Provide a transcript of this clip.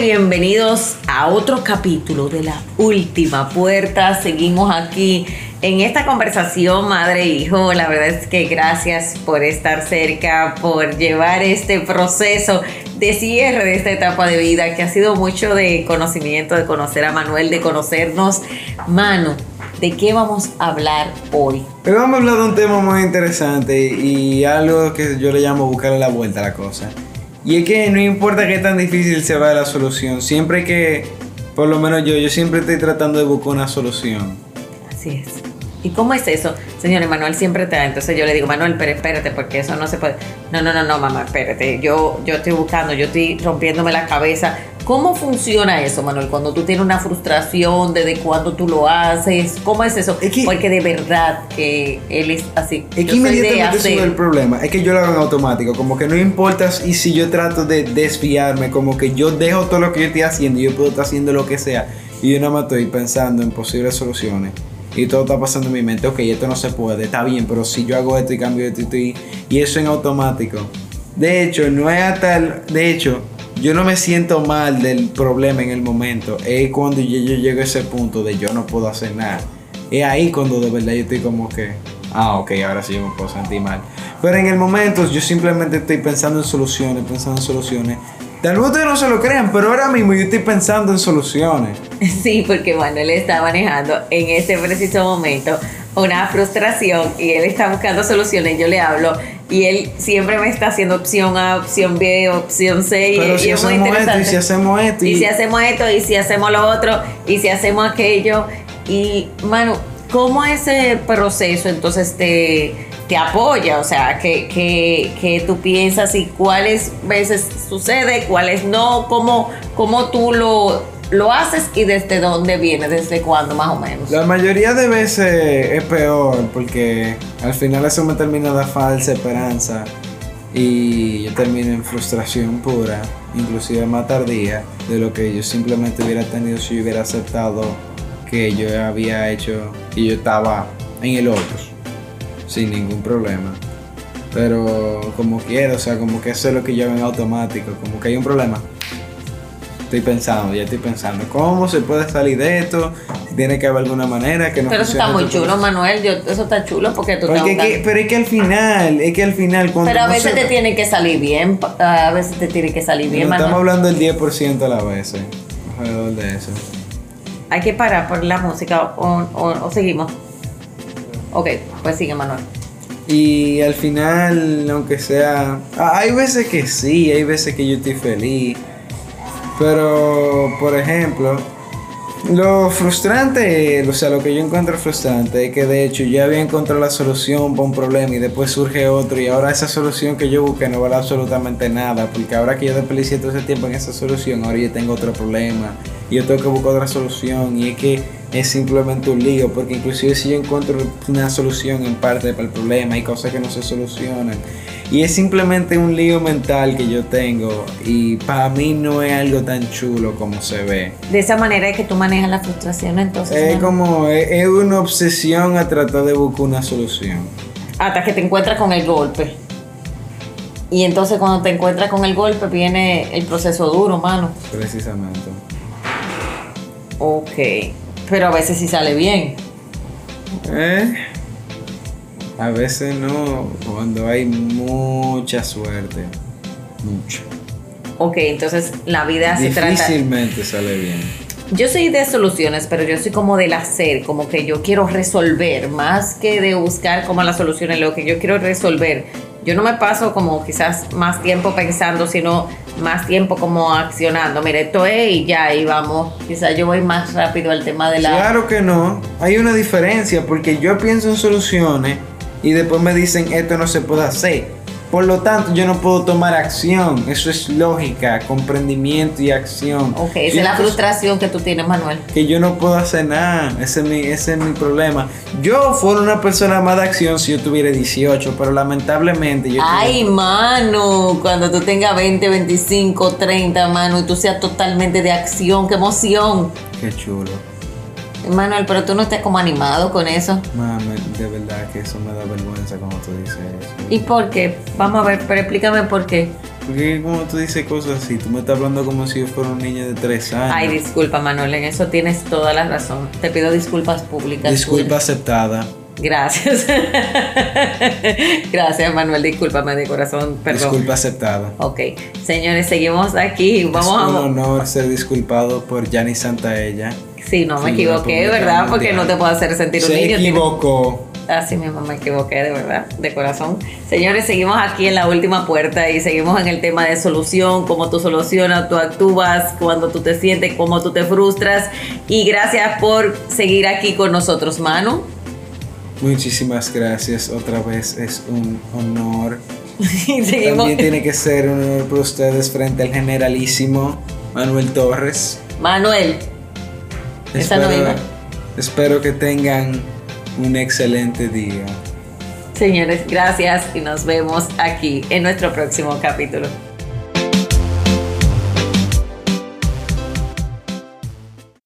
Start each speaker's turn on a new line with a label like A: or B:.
A: bienvenidos a otro capítulo de La Última Puerta. Seguimos aquí en esta conversación, madre e hijo. La verdad es que gracias por estar cerca, por llevar este proceso de cierre de esta etapa de vida que ha sido mucho de conocimiento, de conocer a Manuel, de conocernos. Mano, ¿de qué vamos a hablar hoy?
B: Hoy vamos a hablar de un tema muy interesante y algo que yo le llamo buscarle la vuelta a la cosa. Y es que no importa qué tan difícil se vaya la solución, siempre que, por lo menos yo, yo siempre estoy tratando de buscar una solución.
A: Así es. ¿Y cómo es eso? Señor Manuel siempre te da. Entonces yo le digo, Manuel, pero espérate, porque eso no se puede. No, no, no, no, mamá, espérate. Yo, yo estoy buscando, yo estoy rompiéndome la cabeza. ¿Cómo funciona eso, Manuel? Cuando tú tienes una frustración, desde cuándo tú lo haces, ¿cómo es eso? porque de verdad que él es así.
B: Es que inmediatamente eso es el problema. Es que yo lo hago en automático. Como que no importa y si yo trato de desviarme, como que yo dejo todo lo que yo estoy haciendo y yo puedo estar haciendo lo que sea. Y yo nada más estoy pensando en posibles soluciones y todo está pasando en mi mente, ok, esto no se puede, está bien, pero si yo hago esto y cambio esto y, y eso en automático. De hecho, no es tal, de hecho, yo no me siento mal del problema en el momento, es cuando yo, yo llego a ese punto de yo no puedo hacer nada. Es ahí cuando de verdad yo estoy como que, ah, ok, ahora sí yo me puedo sentir mal. Pero en el momento yo simplemente estoy pensando en soluciones, pensando en soluciones Tal vez ustedes no se lo crean, pero ahora mismo yo estoy pensando en soluciones.
A: Sí, porque él está manejando en este preciso momento una frustración y él está buscando soluciones. Yo le hablo y él siempre me está haciendo opción A, opción B, opción C.
B: Pero y, si hacemos esto, y si hacemos esto,
A: y... y si hacemos esto, y si hacemos lo otro, y si hacemos aquello. Y, mano, ¿cómo ese proceso entonces te te apoya, o sea, que, que, que, tú piensas y cuáles veces sucede, cuáles no, cómo, cómo tú lo, lo haces y desde dónde viene, desde cuándo más o menos.
B: La mayoría de veces es peor porque al final eso me termina de falsa esperanza y yo termino en frustración pura, inclusive más tardía de lo que yo simplemente hubiera tenido si yo hubiera aceptado que yo había hecho y yo estaba en el otro sin ningún problema. Pero como quiero, o sea, como que eso es lo que yo en automático, como que hay un problema. Estoy pensando, ya estoy pensando, ¿cómo se puede salir de esto? Tiene que haber alguna manera que no
A: Pero eso está muy chulo, Manuel, eso está chulo porque tú
B: porque que, Pero es que al final, es que al final
A: cuando Pero a veces te tiene que salir bien, a veces te tiene que salir bien,
B: Estamos hablando del 10% a la vez, alrededor de eso.
A: Hay que parar por la música o, o seguimos. Ok, pues sigue Manuel.
B: Y al final, aunque sea... Hay veces que sí, hay veces que yo estoy feliz. Pero, por ejemplo, lo frustrante, o sea, lo que yo encuentro frustrante es que de hecho ya había encontrado la solución para un problema y después surge otro y ahora esa solución que yo busqué no vale absolutamente nada porque ahora que yo desperdicié todo ese tiempo en esa solución, ahora yo tengo otro problema y yo tengo que buscar otra solución y es que es simplemente un lío porque inclusive si yo encuentro una solución en parte para el problema hay cosas que no se solucionan y es simplemente un lío mental que yo tengo y para mí no es algo tan chulo como se ve.
A: De esa manera es que tú manejas la frustración entonces.
B: Es como, es, una obsesión a tratar de buscar una solución.
A: Hasta que te encuentras con el golpe. Y entonces cuando te encuentras con el golpe viene el proceso duro, mano.
B: Precisamente.
A: Ok. Pero a veces sí sale bien.
B: Eh. A veces no, cuando hay mucha suerte. Mucho.
A: Ok, entonces la vida se
B: trata. Difícilmente sale bien.
A: Yo soy de soluciones, pero yo soy como del hacer, como que yo quiero resolver, más que de buscar como las soluciones, lo que yo quiero resolver. Yo no me paso como quizás más tiempo pensando, sino más tiempo como accionando. Mire, esto es y ya, y vamos. Quizás yo voy más rápido al tema de la...
B: Claro que no. Hay una diferencia porque yo pienso en soluciones y después me dicen esto no se puede hacer. Por lo tanto, yo no puedo tomar acción. Eso es lógica, comprendimiento y acción.
A: Ok, esa es la frustración que tú tienes, Manuel.
B: Que yo no puedo hacer nada. Ese es mi, ese es mi problema. Yo fuera una persona más de acción si yo tuviera 18, pero lamentablemente yo...
A: Ay, mano, cuando tú tengas 20, 25, 30, mano, y tú seas totalmente de acción, qué emoción.
B: Qué chulo.
A: Manuel, pero tú no estás como animado con eso.
B: Mami, de verdad que eso me da vergüenza cuando tú dices eso.
A: ¿Y por qué? Vamos a ver, pero explícame por qué.
B: Porque como tú dices cosas así, tú me estás hablando como si yo fuera un niño de tres años.
A: Ay, disculpa, Manuel, en eso tienes toda la razón. Te pido disculpas públicas.
B: Disculpa aceptada.
A: Gracias. Gracias, Manuel. Discúlpame de corazón. Perdón.
B: Disculpa aceptada.
A: Ok. Señores, seguimos aquí. Vamos
B: es un
A: a.
B: honor ser disculpado por Yanni Santaella.
A: Sí, no me equivoqué, ¿verdad? Porque no te puedo hacer sentir un niño.
B: Se equivocó.
A: Así mismo me equivoqué, de verdad, de corazón. Señores, seguimos aquí en la última puerta y seguimos en el tema de solución, cómo tú solucionas, tú actúas, cuando tú te sientes, cómo tú te frustras. Y gracias por seguir aquí con nosotros, Manu.
B: Muchísimas gracias, otra vez es un honor. También tiene que ser un honor para ustedes frente al generalísimo Manuel Torres.
A: Manuel.
B: Espero, espero que tengan un excelente día.
A: Señores, gracias y nos vemos aquí en nuestro próximo capítulo.